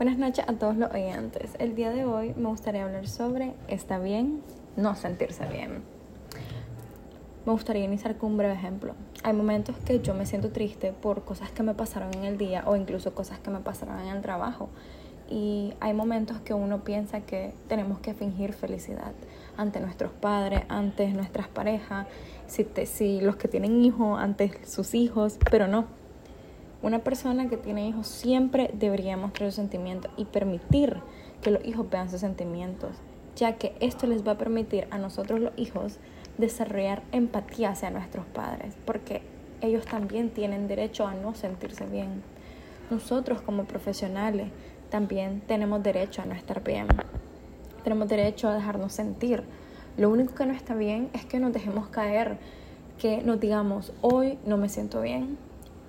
Buenas noches a todos los oyentes. El día de hoy me gustaría hablar sobre ¿está bien no sentirse bien? Me gustaría iniciar con un breve ejemplo. Hay momentos que yo me siento triste por cosas que me pasaron en el día o incluso cosas que me pasaron en el trabajo. Y hay momentos que uno piensa que tenemos que fingir felicidad ante nuestros padres, ante nuestras parejas, si, si los que tienen hijos, ante sus hijos, pero no una persona que tiene hijos siempre debería mostrar sus sentimientos y permitir que los hijos vean sus sentimientos, ya que esto les va a permitir a nosotros los hijos desarrollar empatía hacia nuestros padres, porque ellos también tienen derecho a no sentirse bien. Nosotros como profesionales también tenemos derecho a no estar bien. Tenemos derecho a dejarnos sentir. Lo único que no está bien es que nos dejemos caer, que nos digamos, hoy no me siento bien,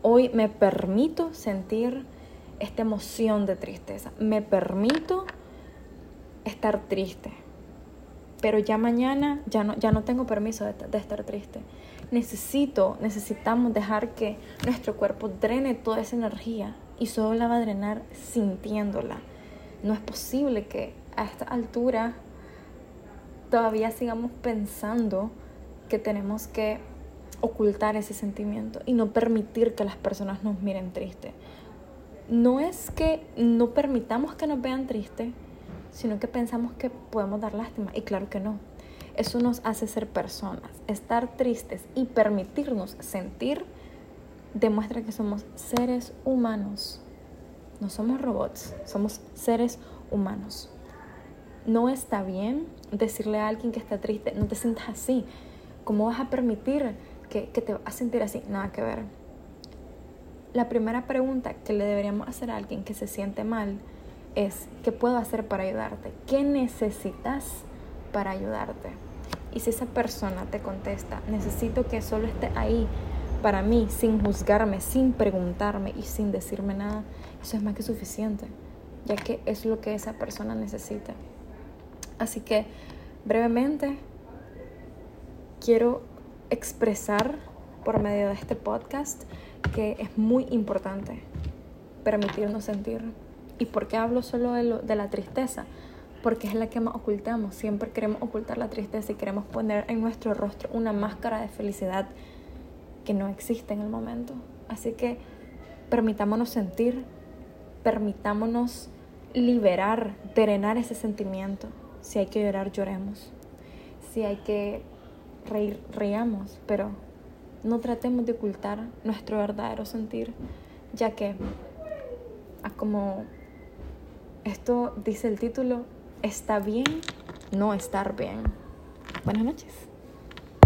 Hoy me permito sentir esta emoción de tristeza. Me permito estar triste. Pero ya mañana ya no, ya no tengo permiso de, de estar triste. Necesito, necesitamos dejar que nuestro cuerpo drene toda esa energía y solo la va a drenar sintiéndola. No es posible que a esta altura todavía sigamos pensando que tenemos que ocultar ese sentimiento y no permitir que las personas nos miren triste. No es que no permitamos que nos vean triste, sino que pensamos que podemos dar lástima. Y claro que no. Eso nos hace ser personas. Estar tristes y permitirnos sentir demuestra que somos seres humanos. No somos robots, somos seres humanos. No está bien decirle a alguien que está triste, no te sientas así. ¿Cómo vas a permitir que, te va a sentir así, nada que ver. La primera pregunta que le deberíamos hacer a alguien que se siente mal es, ¿qué puedo hacer para ayudarte? ¿Qué necesitas para ayudarte? Y si esa persona te contesta, necesito que solo esté ahí para mí, sin juzgarme, sin preguntarme y sin decirme nada, eso es más que suficiente, ya que es lo que esa persona necesita. Así que, brevemente, quiero expresar por medio de este podcast que es muy importante permitirnos sentir. ¿Y por qué hablo solo de, de la tristeza? Porque es la que más ocultamos. Siempre queremos ocultar la tristeza y queremos poner en nuestro rostro una máscara de felicidad que no existe en el momento. Así que permitámonos sentir, permitámonos liberar, drenar ese sentimiento. Si hay que llorar, lloremos. Si hay que reír, reíamos, pero no tratemos de ocultar nuestro verdadero sentir, ya que, como esto dice el título, está bien no estar bien. Buenas noches.